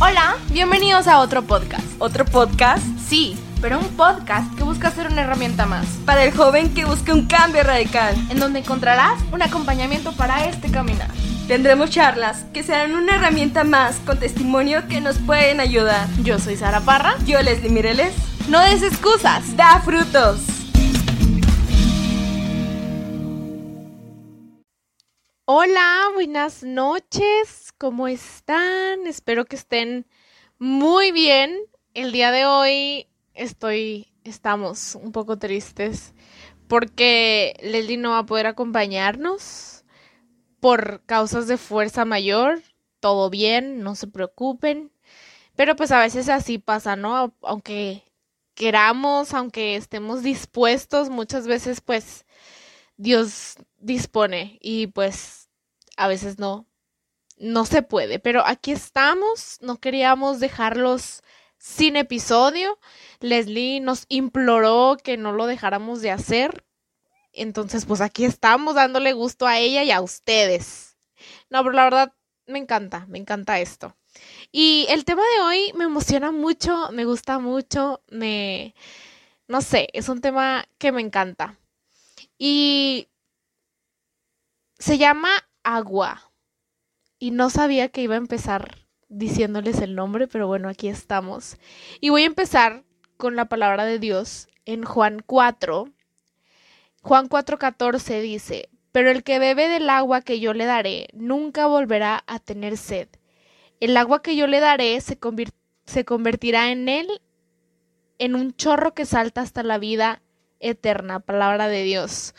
Hola, bienvenidos a otro podcast. ¿Otro podcast? Sí, pero un podcast que busca ser una herramienta más, Para el joven que busca un cambio radical. en donde encontrarás un acompañamiento para este caminar. Tendremos charlas que serán una herramienta más con testimonio que nos pueden ayudar. Yo soy Sara Parra. Yo, Leslie Mireles, No des excusas. da frutos. Hola, buenas noches. ¿Cómo están? Espero que estén muy bien. El día de hoy estoy, estamos un poco tristes porque Leslie no va a poder acompañarnos por causas de fuerza mayor. Todo bien, no se preocupen. Pero pues a veces así pasa, ¿no? Aunque queramos, aunque estemos dispuestos, muchas veces pues Dios dispone y pues a veces no, no se puede. Pero aquí estamos, no queríamos dejarlos sin episodio. Leslie nos imploró que no lo dejáramos de hacer. Entonces pues aquí estamos dándole gusto a ella y a ustedes. No, pero la verdad me encanta, me encanta esto. Y el tema de hoy me emociona mucho, me gusta mucho, me... No sé, es un tema que me encanta. Y se llama Agua. Y no sabía que iba a empezar diciéndoles el nombre, pero bueno, aquí estamos. Y voy a empezar con la palabra de Dios en Juan 4. Juan 4:14 dice, pero el que bebe del agua que yo le daré nunca volverá a tener sed. El agua que yo le daré se, se convertirá en él en un chorro que salta hasta la vida eterna. Palabra de Dios.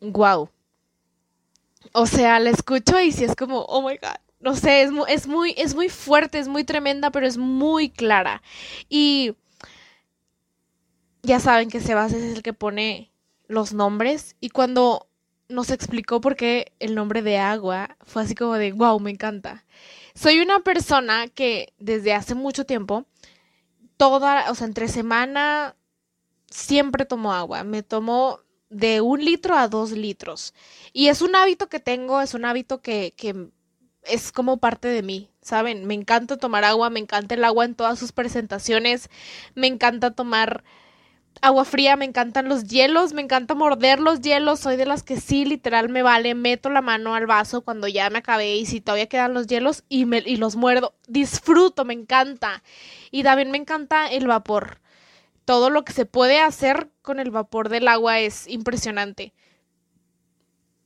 Wow. O sea, la escucho y si es como, oh my god. No sé, es, es muy, es muy fuerte, es muy tremenda, pero es muy clara. Y ya saben que Sebas es el que pone los nombres. Y cuando nos explicó por qué el nombre de agua, fue así como de, wow, me encanta. Soy una persona que desde hace mucho tiempo, toda, o sea, entre semana, siempre tomo agua. Me tomo de un litro a dos litros. Y es un hábito que tengo, es un hábito que, que es como parte de mí, ¿saben? Me encanta tomar agua, me encanta el agua en todas sus presentaciones, me encanta tomar agua fría, me encantan los hielos, me encanta morder los hielos, soy de las que sí, literal, me vale, meto la mano al vaso cuando ya me acabé y si todavía quedan los hielos y, me, y los muerdo, disfruto, me encanta. Y también me encanta el vapor. Todo lo que se puede hacer con el vapor del agua es impresionante.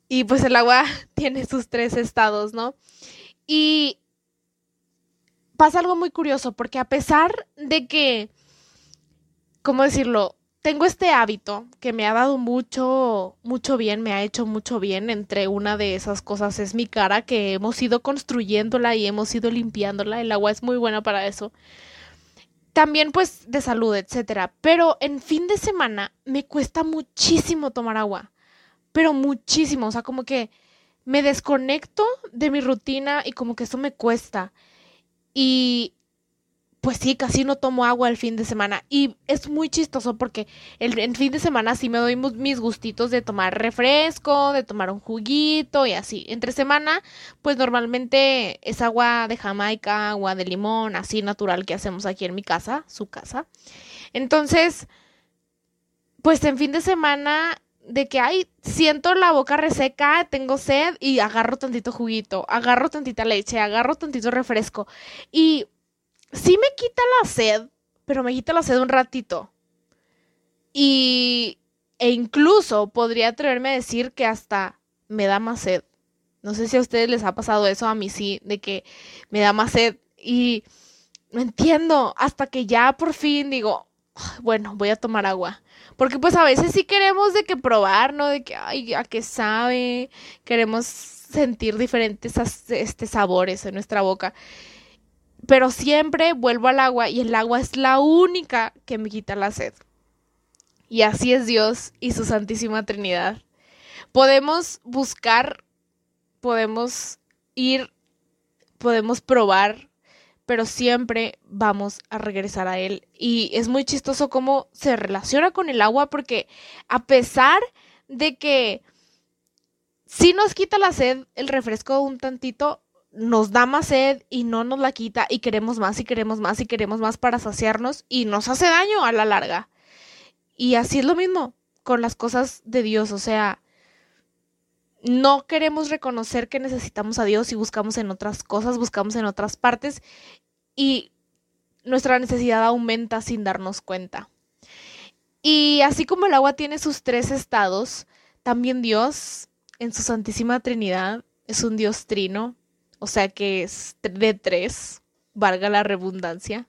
Y pues el agua tiene sus tres estados, ¿no? Y pasa algo muy curioso, porque a pesar de que, ¿cómo decirlo? Tengo este hábito que me ha dado mucho, mucho bien, me ha hecho mucho bien. Entre una de esas cosas es mi cara, que hemos ido construyéndola y hemos ido limpiándola. El agua es muy buena para eso. También pues de salud, etcétera. Pero en fin de semana me cuesta muchísimo tomar agua. Pero muchísimo. O sea, como que me desconecto de mi rutina y como que eso me cuesta. Y pues sí, casi no tomo agua el fin de semana. Y es muy chistoso porque el, fin de semana sí me doy mis gustitos de tomar refresco, de tomar un juguito y así. Entre semana, pues normalmente es agua de Jamaica, agua de limón, así natural que hacemos aquí en mi casa, su casa. Entonces, pues en fin de semana de que ay, siento la boca reseca, tengo sed y agarro tantito juguito, agarro tantita leche, agarro tantito refresco y sí me quita la sed, pero me quita la sed un ratito. Y e incluso podría atreverme a decir que hasta me da más sed. No sé si a ustedes les ha pasado eso, a mí sí, de que me da más sed y no entiendo, hasta que ya por fin digo, "Ay, bueno, voy a tomar agua. Porque pues a veces sí queremos de que probar, ¿no? De que, ay, a qué sabe, queremos sentir diferentes este, sabores en nuestra boca. Pero siempre vuelvo al agua y el agua es la única que me quita la sed. Y así es Dios y su Santísima Trinidad. Podemos buscar, podemos ir, podemos probar, pero siempre vamos a regresar a Él. Y es muy chistoso cómo se relaciona con el agua porque a pesar de que sí nos quita la sed el refresco un tantito, nos da más sed y no nos la quita y queremos más y queremos más y queremos más para saciarnos y nos hace daño a la larga. Y así es lo mismo con las cosas de Dios, o sea, no queremos reconocer que necesitamos a Dios y buscamos en otras cosas, buscamos en otras partes y nuestra necesidad aumenta sin darnos cuenta. Y así como el agua tiene sus tres estados, también Dios, en su Santísima Trinidad, es un Dios trino, o sea que es de tres, valga la redundancia.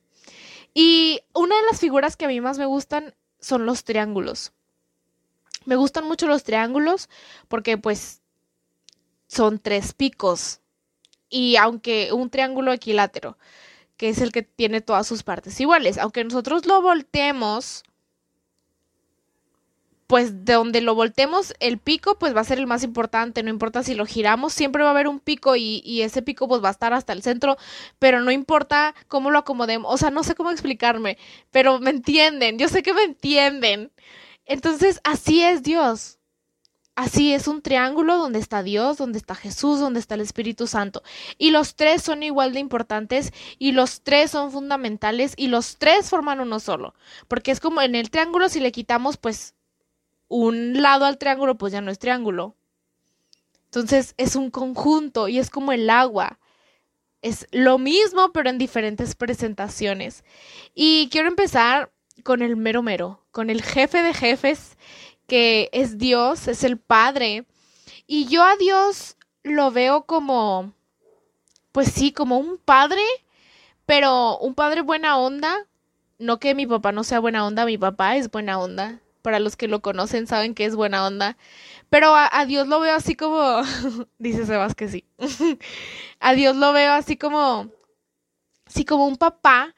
Y una de las figuras que a mí más me gustan son los triángulos. Me gustan mucho los triángulos porque pues son tres picos. Y aunque un triángulo equilátero, que es el que tiene todas sus partes iguales, aunque nosotros lo volteemos, pues de donde lo voltemos, el pico pues va a ser el más importante, no importa si lo giramos, siempre va a haber un pico y, y, ese pico pues va a estar hasta el centro, pero no importa cómo lo acomodemos, o sea, no sé cómo explicarme, pero me entienden, yo sé que me entienden. Entonces, así es Dios. Así es un triángulo donde está Dios, donde está Jesús, donde está el Espíritu Santo. Y los tres son igual de importantes y los tres son fundamentales y los tres forman uno solo. Porque es como en el triángulo si le quitamos pues un lado al triángulo pues ya no es triángulo. Entonces es un conjunto y es como el agua. Es lo mismo pero en diferentes presentaciones. Y quiero empezar con el mero mero, con el jefe de jefes que es Dios, es el Padre. Y yo a Dios lo veo como, pues sí, como un padre, pero un padre buena onda. No que mi papá no sea buena onda, mi papá es buena onda. Para los que lo conocen saben que es buena onda. Pero a, Dios lo veo así como, dice Sebas que sí. a Dios lo veo así como, sí, como un papá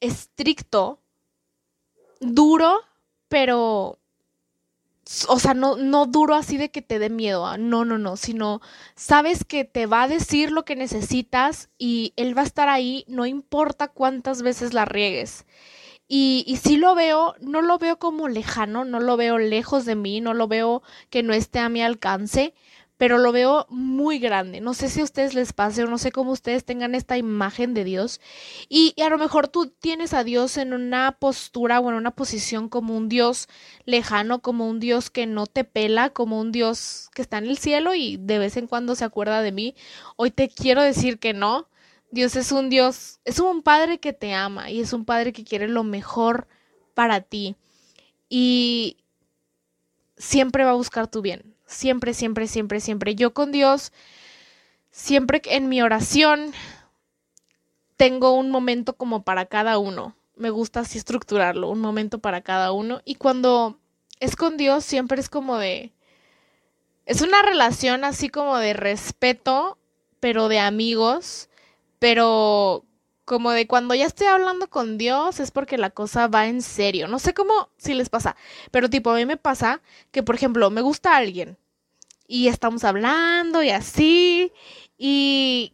estricto, duro, pero o sea, no, no duro así de que te dé miedo, ¿ah? no, no, no, sino sabes que te va a decir lo que necesitas y él va a estar ahí, no importa cuántas veces la riegues. Y, y sí lo veo, no lo veo como lejano, no lo veo lejos de mí, no lo veo que no esté a mi alcance, pero lo veo muy grande. No sé si a ustedes les pase o no sé cómo ustedes tengan esta imagen de Dios. Y, y, a lo mejor tú tienes a Dios en una postura o en una posición como un Dios lejano, como un Dios que no te pela, como un Dios que está en el cielo y de vez en cuando se acuerda de mí. Hoy te quiero decir que no. Dios es un Dios, es un Padre que te ama y es un Padre que quiere lo mejor para ti. Y siempre va a buscar tu bien Siempre, siempre, siempre, siempre. Yo con Dios, siempre en mi oración, tengo un momento como para cada uno. Me gusta así estructurarlo, un momento para cada uno. Y cuando es con Dios, siempre es como de... Es una relación así como de respeto, pero de amigos, pero como de cuando ya estoy hablando con Dios es porque la cosa va en serio. No sé cómo si les pasa, pero tipo a mí me pasa que, por ejemplo, me gusta alguien y estamos hablando y así y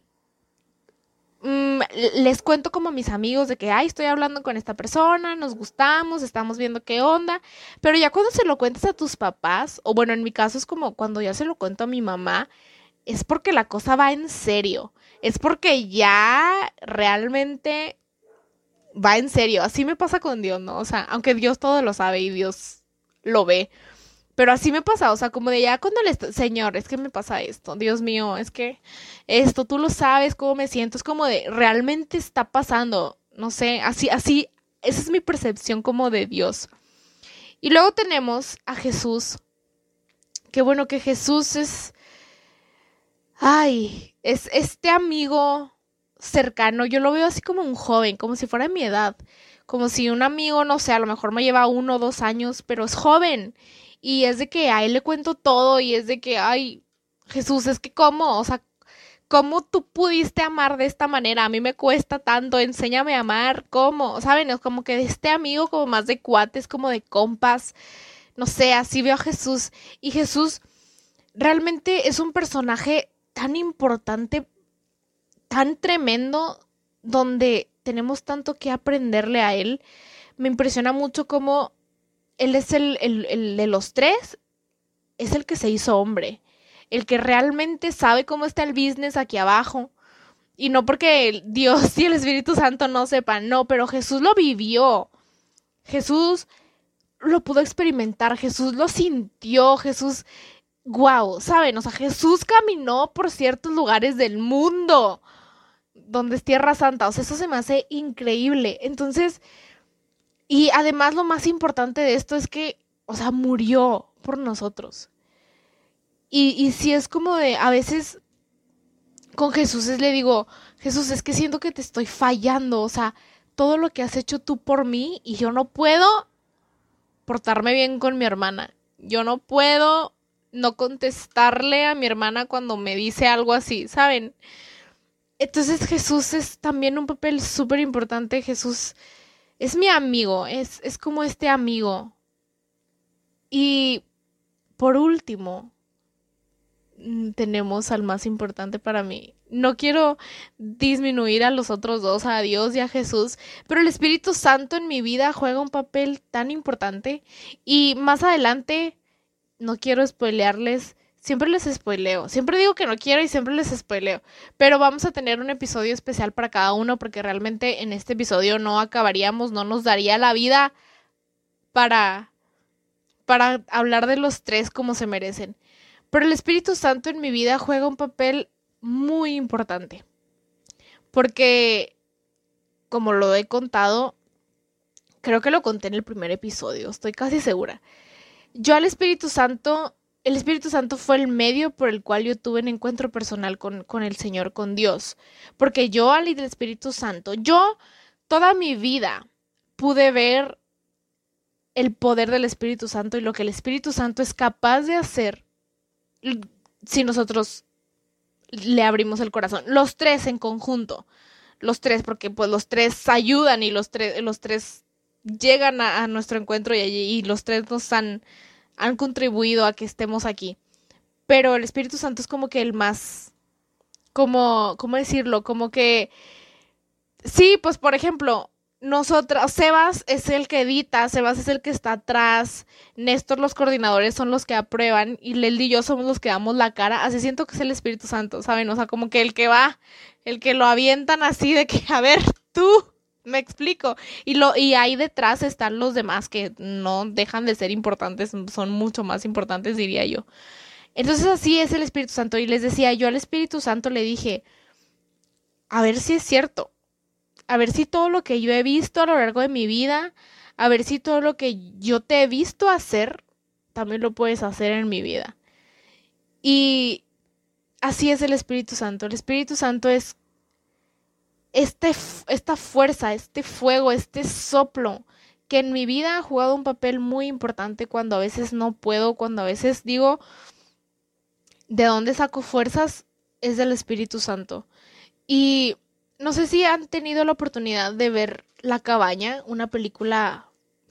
mm, les cuento como a mis amigos de que, ay, estoy hablando con esta persona, nos gustamos, estamos viendo qué onda, pero ya cuando se lo cuentas a tus papás, o bueno, en mi caso es como cuando ya se lo cuento a mi mamá, es porque la cosa va en serio es porque ya realmente va en serio. Así me pasa con Dios, ¿no? O sea, aunque Dios todo lo sabe y Dios lo ve. Pero así me pasa, o sea, como de ya cuando le... Señor, es que me pasa esto, Dios mío, es que esto, tú lo sabes, cómo me siento, es como de, realmente está pasando, no sé, así, así, esa es mi percepción como de Dios. Y luego tenemos a Jesús, Qué bueno que Jesús es, ay, es este amigo cercano, yo lo veo así como un joven, como si fuera de mi edad, como si un amigo, no sé, a lo mejor me lleva uno o dos años, pero es joven. Y es de que a él le cuento todo y es de que, ay, Jesús, es que cómo, o sea, ¿cómo tú pudiste amar de esta manera? A mí me cuesta tanto, enséñame a amar, ¿cómo? ¿Saben? Es como que de este amigo como más de cuates, como de compas, no sé, así veo a Jesús. Y Jesús realmente es un personaje tan importante, tan tremendo, donde tenemos tanto que aprenderle a él. Me impresiona mucho cómo él es el, el, el de los tres, es el que se hizo hombre, el que realmente sabe cómo está el business aquí abajo, Y no porque Dios y el Espíritu Santo no sepan, no, pero Jesús lo vivió. Jesús lo pudo experimentar, Jesús lo sintió, Jesús, wow, ¿saben? O sea, Jesús caminó por ciertos lugares del mundo donde es Tierra Santa, o sea, eso se me hace increíble. Entonces, y además lo más importante de esto es que, o sea, murió por nosotros. Y, y si es como de, a veces con Jesús es, le digo, Jesús, es que siento que te estoy fallando, o sea, todo lo que has hecho tú por mí y yo no puedo portarme bien con mi hermana. Yo no puedo no contestarle a mi hermana cuando me dice algo así, ¿saben? Entonces Jesús es también un papel súper importante. Jesús es mi amigo, es, es como este amigo. Y por último, mm, tenemos al más importante para mí. No quiero disminuir a los otros dos, a Dios y a Jesús, pero el Espíritu Santo en mi vida juega un papel tan importante y más adelante, no quiero spoilearles, siempre les spoileo, siempre digo que no quiero y siempre les spoileo, pero vamos a tener un episodio especial para cada uno porque realmente en este episodio no acabaríamos, no nos daría la vida para para hablar de los tres como se merecen. Pero el Espíritu Santo en mi vida juega un papel muy importante. Porque, como lo he contado, creo que lo conté en el primer episodio, estoy casi segura. Yo al Espíritu Santo, el Espíritu Santo fue el medio por el cual yo tuve un encuentro personal con, con el Señor, con Dios. Porque yo al Espíritu Santo, yo toda mi vida pude ver el poder del Espíritu Santo y lo que el Espíritu Santo es capaz de hacer si nosotros le abrimos el corazón. Los tres en conjunto. Los tres, porque pues los tres ayudan y los tres, los tres llegan a, nuestro encuentro y, y, los tres nos han, han contribuido a que estemos aquí. Pero el Espíritu Santo es como que el más, como, ¿cómo decirlo? Como que, sí, pues por ejemplo, nosotras, Sebas es el que edita, Sebas es el que está atrás, Néstor los coordinadores son los que aprueban y Leldi y yo somos los que damos la cara, así siento que es el Espíritu Santo, ¿saben? O sea, como que el que va, el que lo avientan así de que, a ver, tú, me explico. Y lo y ahí detrás están los demás que no dejan de ser importantes, son mucho más importantes, diría yo. Entonces así es el Espíritu Santo y les decía, yo al Espíritu Santo le dije, a ver si es cierto a ver si todo lo que yo he visto a lo largo de mi vida, a ver si todo lo que yo te he visto hacer, también lo puedes hacer en mi vida. Y así es el Espíritu Santo. El Espíritu Santo es este, esta fuerza, este fuego, este soplo que en mi vida ha jugado un papel muy importante cuando a veces no puedo, cuando a veces digo, ¿de dónde saco fuerzas? Es del Espíritu Santo. Y no sé si han tenido la oportunidad de ver La Cabaña, una película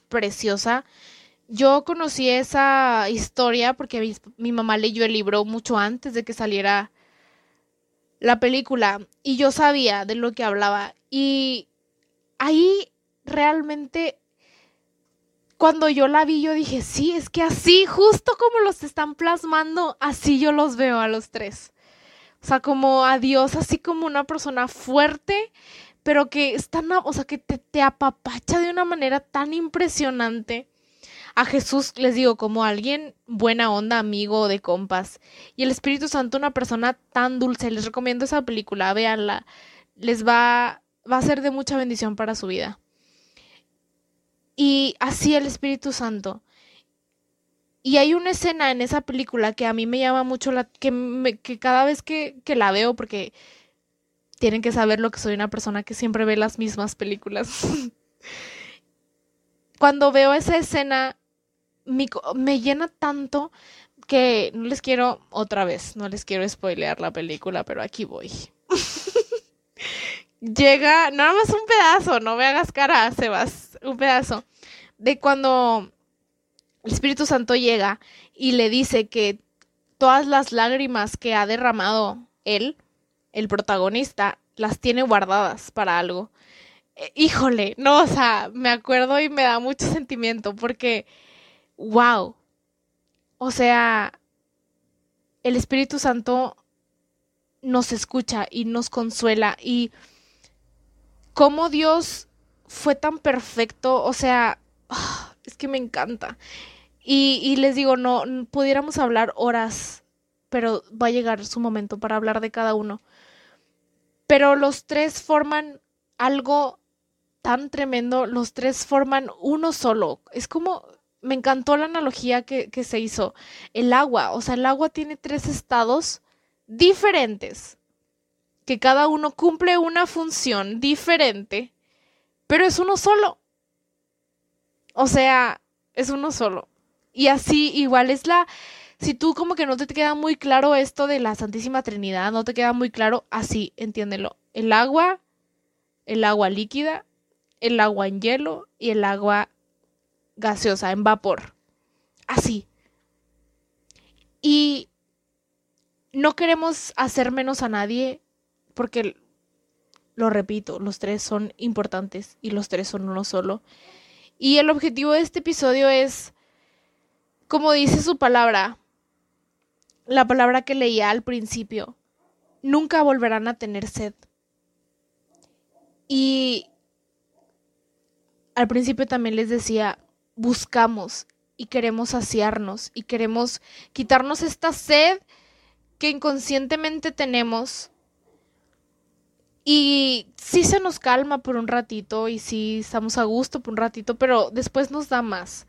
preciosa. Yo conocí esa historia porque mi, mamá leyó el libro mucho antes de que saliera la película y yo sabía de lo que hablaba. Y ahí realmente, cuando yo la vi, yo dije, sí, es que así, justo como los están plasmando, así yo los veo a los tres. O sea, como a Dios, así como una persona fuerte, pero que es tan, o sea, que te, te apapacha de una manera tan impresionante. A Jesús les digo como alguien buena onda, amigo de compas. Y el Espíritu Santo, una persona tan dulce. Les recomiendo esa película, véanla. Les va, va a ser de mucha bendición para su vida. Y así el Espíritu Santo. Y hay una escena en esa película que a mí me llama mucho la... que, que cada vez que, que la veo, porque tienen que saber lo que soy una persona que siempre ve las mismas películas. Cuando veo esa escena, me llena tanto que no les quiero otra vez, no les quiero spoilear la película, pero aquí voy. Llega, nada más un pedazo, no me hagas cara, Sebas, un pedazo. De cuando el Espíritu Santo llega y le dice que todas las lágrimas que ha derramado él, el protagonista, las tiene guardadas para algo. Eh, híjole, no, o sea, me acuerdo y me da mucho sentimiento porque, wow, o sea, el Espíritu Santo nos escucha y nos consuela y cómo Dios fue tan perfecto, o sea, es que me encanta. Y les digo, no, pudiéramos hablar horas, pero va a llegar su momento para hablar de cada uno. Pero los tres forman algo tan tremendo, los tres forman uno solo. Es como, me encantó la analogía que, se hizo. El agua, o sea, el agua tiene tres estados diferentes, que cada uno cumple una función diferente, pero es uno solo. O sea, es uno solo. Y así igual es la... Si tú como que no te queda muy claro esto de la Santísima Trinidad, no te queda muy claro, así, entiéndelo. El agua, el agua líquida, el agua en hielo y el agua gaseosa, en vapor. Así. Y no queremos hacer menos a nadie porque, lo repito, los tres son importantes y los tres son uno solo. Y el objetivo de este episodio es, como dice su palabra, la palabra que leía al principio, nunca volverán a tener sed. Y al principio también les decía, buscamos y queremos saciarnos y queremos quitarnos esta sed que inconscientemente tenemos. Y sí se nos calma por un ratito y sí estamos a gusto por un ratito, pero después nos da más.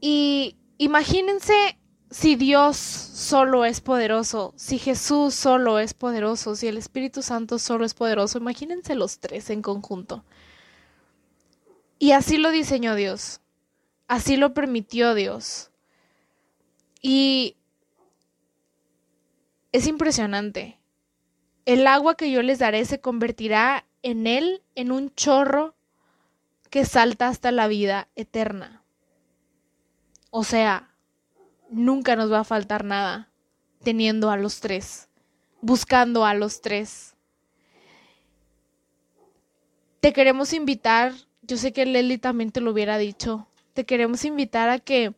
Y imagínense si Dios solo es poderoso, si Jesús solo es poderoso, si el Espíritu Santo solo es poderoso, imagínense los tres en conjunto. Y así lo diseñó Dios, así lo permitió Dios. Y es impresionante. El agua que yo les daré se convertirá en él en un chorro que salta hasta la vida eterna. O sea, nunca nos va a faltar nada teniendo a los tres, buscando a los tres. Te queremos invitar, yo sé que Lely también te lo hubiera dicho, te queremos invitar a que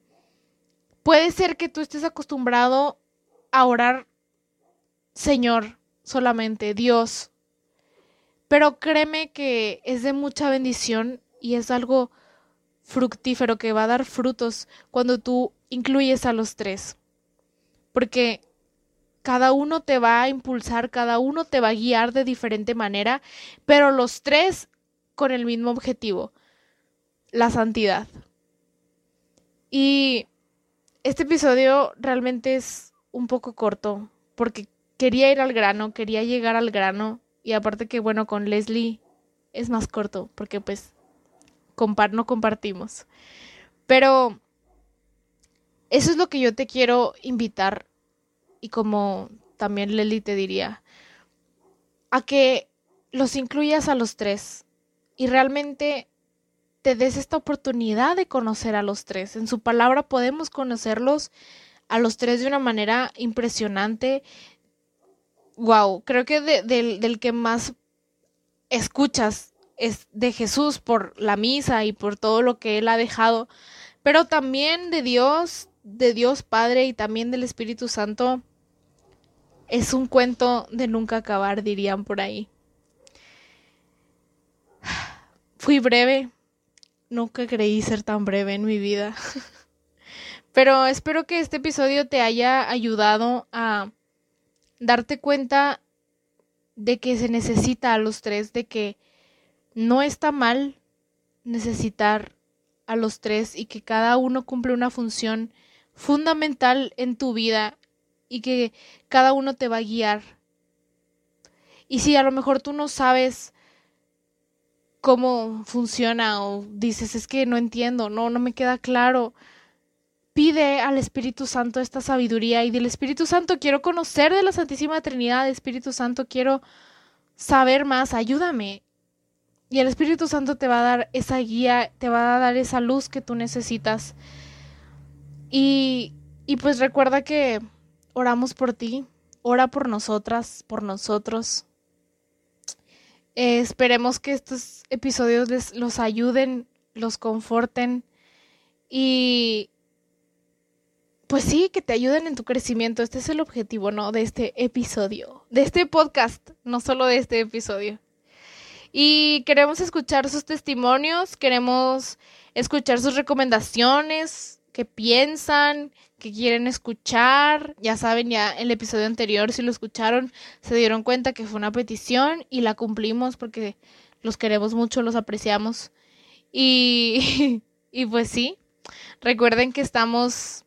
puede ser que tú estés acostumbrado a orar Señor solamente, Dios. Pero créeme que es de mucha bendición y es algo fructífero que va a dar frutos cuando tú incluyes a los tres. Porque cada uno te va a impulsar, cada uno te va a guiar de diferente manera, pero los tres con el mismo objetivo, la santidad. Y este episodio realmente es un poco corto, porque quería ir al grano, quería llegar al grano. Y aparte que, bueno, con Leslie es más corto, porque pues compar no compartimos. Pero eso es lo que yo te quiero invitar. Y como también Leslie te diría, a que los incluyas a los tres y realmente te des esta oportunidad de conocer a los tres. En su palabra podemos conocerlos a los tres de una manera impresionante, wow, creo que del, que más escuchas es de Jesús por la misa y por todo lo que Él ha dejado, pero también de Dios, de Dios Padre y también del Espíritu Santo. Es un cuento de nunca acabar, dirían por ahí. Fui breve, nunca creí ser tan breve en mi vida. Pero espero que este episodio te haya ayudado a darte cuenta de que se necesita a los tres, de que no está mal necesitar a los tres y que cada uno cumple una función fundamental en tu vida y que cada uno te va a guiar. Y si a lo mejor tú no sabes cómo funciona o dices es que no entiendo, no, no me queda claro, pide al Espíritu Santo esta sabiduría y del Espíritu Santo quiero conocer de la Santísima Trinidad, Espíritu Santo quiero saber más, ayúdame. Y el Espíritu Santo te va a dar esa guía, te va a dar esa luz que tú necesitas. Y, y pues recuerda que oramos por ti, ora por nosotras, por nosotros. Eh, esperemos que estos episodios les, los ayuden, los conforten y pues sí, que te ayuden en tu crecimiento. Este es el objetivo, ¿no? De este episodio, de este podcast, no solo de este episodio. Y queremos escuchar sus testimonios, queremos escuchar sus recomendaciones, qué piensan, qué quieren escuchar. Ya saben, ya el episodio anterior, si lo escucharon, se dieron cuenta que fue una petición y la cumplimos porque los queremos mucho, los apreciamos. Y, y pues sí, recuerden que estamos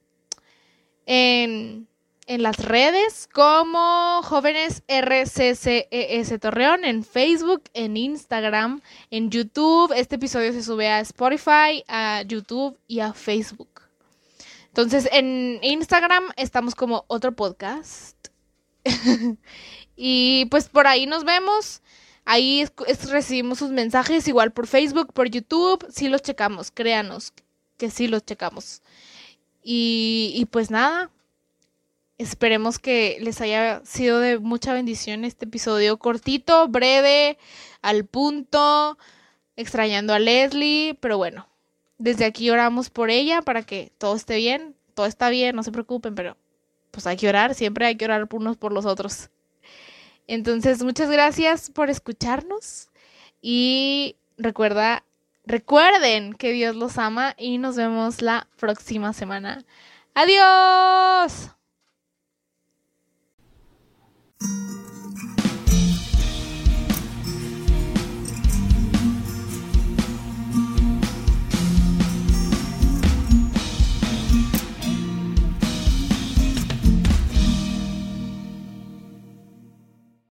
en, las redes como Jóvenes RCCES Torreón, en Facebook, en Instagram, en YouTube. Este episodio se sube a Spotify, a YouTube y a Facebook. Entonces, en Instagram estamos como otro podcast. y pues por ahí nos vemos. Ahí recibimos sus mensajes, igual por Facebook, por YouTube. Sí los checamos, créanos que sí los checamos. Y, pues nada, esperemos que les haya sido de mucha bendición este episodio cortito, breve, al punto, extrañando a Leslie, pero bueno, desde aquí oramos por ella para que todo esté bien, todo está bien, no se preocupen, pero pues hay que orar, siempre hay que orar unos por los otros. Entonces, muchas gracias por escucharnos y recuerda Recuerden que Dios los ama y nos vemos la próxima semana. Adiós.